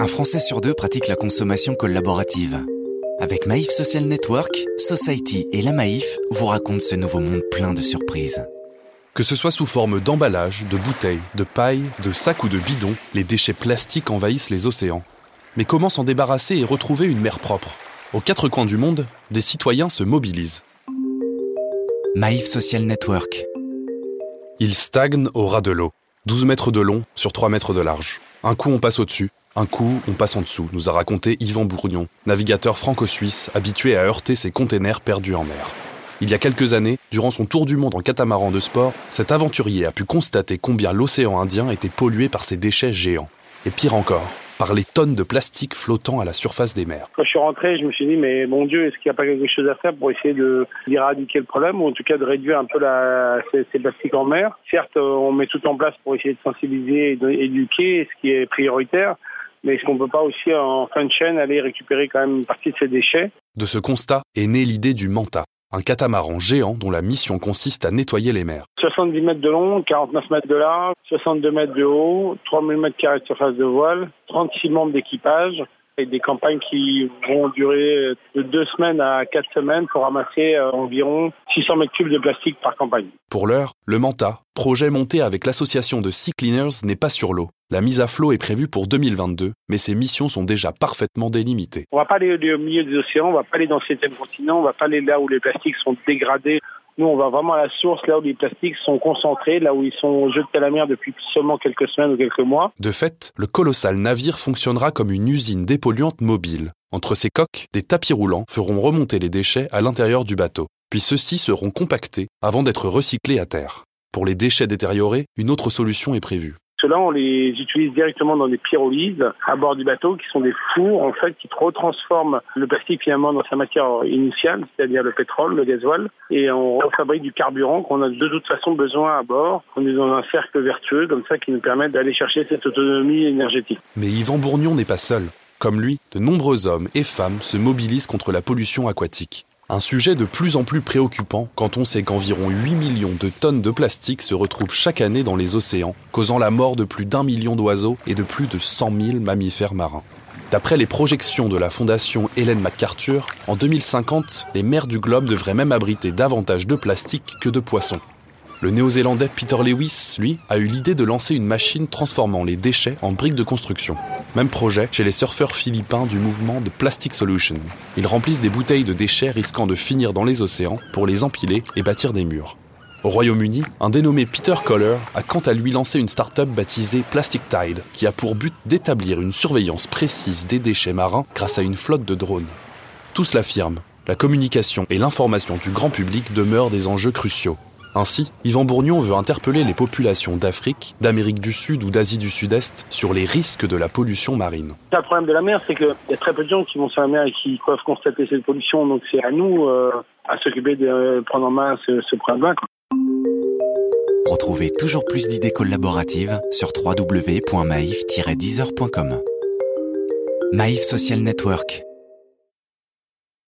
Un Français sur deux pratique la consommation collaborative. Avec Maïf Social Network, Society et la Maïf vous racontent ce nouveau monde plein de surprises. Que ce soit sous forme d'emballage, de bouteilles, de paille, de sacs ou de bidons, les déchets plastiques envahissent les océans. Mais comment s'en débarrasser et retrouver une mer propre? Aux quatre coins du monde, des citoyens se mobilisent. Maïf Social Network. Ils stagnent au ras de l'eau. 12 mètres de long sur 3 mètres de large. Un coup on passe au-dessus, un coup on passe en dessous, nous a raconté Yvan Bourgnon, navigateur franco-suisse habitué à heurter ses containers perdus en mer. Il y a quelques années, durant son tour du monde en catamaran de sport, cet aventurier a pu constater combien l'océan Indien était pollué par ces déchets géants. Et pire encore, par les tonnes de plastique flottant à la surface des mers. Quand je suis rentré, je me suis dit, mais mon Dieu, est-ce qu'il n'y a pas quelque chose à faire pour essayer d'éradiquer le problème, ou en tout cas de réduire un peu ces, ces plastiques en mer? Certes, on met tout en place pour essayer de sensibiliser et d'éduquer, ce qui est prioritaire, mais est-ce qu'on ne peut pas aussi, en fin de chaîne, aller récupérer quand même une partie de ces déchets? De ce constat est née l'idée du Manta, un catamaran géant dont la mission consiste à nettoyer les mers. 70 mètres de long, 49 mètres de large, 62 mètres de haut, 3000 mètres carrés de surface de voile, 36 membres d'équipage et des campagnes qui vont durer de deux semaines à quatre semaines pour ramasser euh, environ 600 mètres cubes de plastique par campagne. Pour l'heure, le Manta, projet monté avec l'association de Sea Cleaners, n'est pas sur l'eau. La mise à flot est prévue pour 2022, mais ses missions sont déjà parfaitement délimitées. On va pas aller au milieu des océans, on va pas aller dans le septième continent, on va pas aller là où les plastiques sont dégradés. Nous, on va vraiment à la source, là où les plastiques sont concentrés, là où ils sont jetés à la mer depuis seulement quelques semaines ou quelques mois. De fait, le colossal navire fonctionnera comme une usine dépolluante mobile. Entre ses coques, des tapis roulants feront remonter les déchets à l'intérieur du bateau. Puis ceux-ci seront compactés avant d'être recyclés à terre. Pour les déchets détériorés, une autre solution est prévue. Ceux-là, on les utilise directement dans des pyrolyses à bord du bateau, qui sont des fours en fait qui retransforment le plastique finalement dans sa matière initiale, c'est-à-dire le pétrole, le gasoil, et on refabrique du carburant qu'on a de toute façon besoin à bord. On est dans un cercle vertueux comme ça qui nous permet d'aller chercher cette autonomie énergétique. Mais Yvan Bourgnon n'est pas seul. Comme lui, de nombreux hommes et femmes se mobilisent contre la pollution aquatique. Un sujet de plus en plus préoccupant quand on sait qu'environ 8 millions de tonnes de plastique se retrouvent chaque année dans les océans, causant la mort de plus d'un million d'oiseaux et de plus de 100 000 mammifères marins. D'après les projections de la fondation Helen MacArthur, en 2050, les mers du globe devraient même abriter davantage de plastique que de poissons. Le néo-zélandais Peter Lewis, lui, a eu l'idée de lancer une machine transformant les déchets en briques de construction. Même projet chez les surfeurs philippins du mouvement de Plastic Solution. Ils remplissent des bouteilles de déchets risquant de finir dans les océans pour les empiler et bâtir des murs. Au Royaume-Uni, un dénommé Peter Coller a quant à lui lancé une start-up baptisée Plastic Tide, qui a pour but d'établir une surveillance précise des déchets marins grâce à une flotte de drones. Tous l'affirment, la communication et l'information du grand public demeurent des enjeux cruciaux. Ainsi, Yvan Bourgnon veut interpeller les populations d'Afrique, d'Amérique du Sud ou d'Asie du Sud-Est sur les risques de la pollution marine. Le problème de la mer, c'est qu'il y a très peu de gens qui vont sur la mer et qui peuvent constater cette pollution. Donc c'est à nous euh, à s'occuper de euh, prendre en main ce, ce problème-là. Retrouvez toujours plus d'idées collaboratives sur www.maif-deezer.com. Maïf Social Network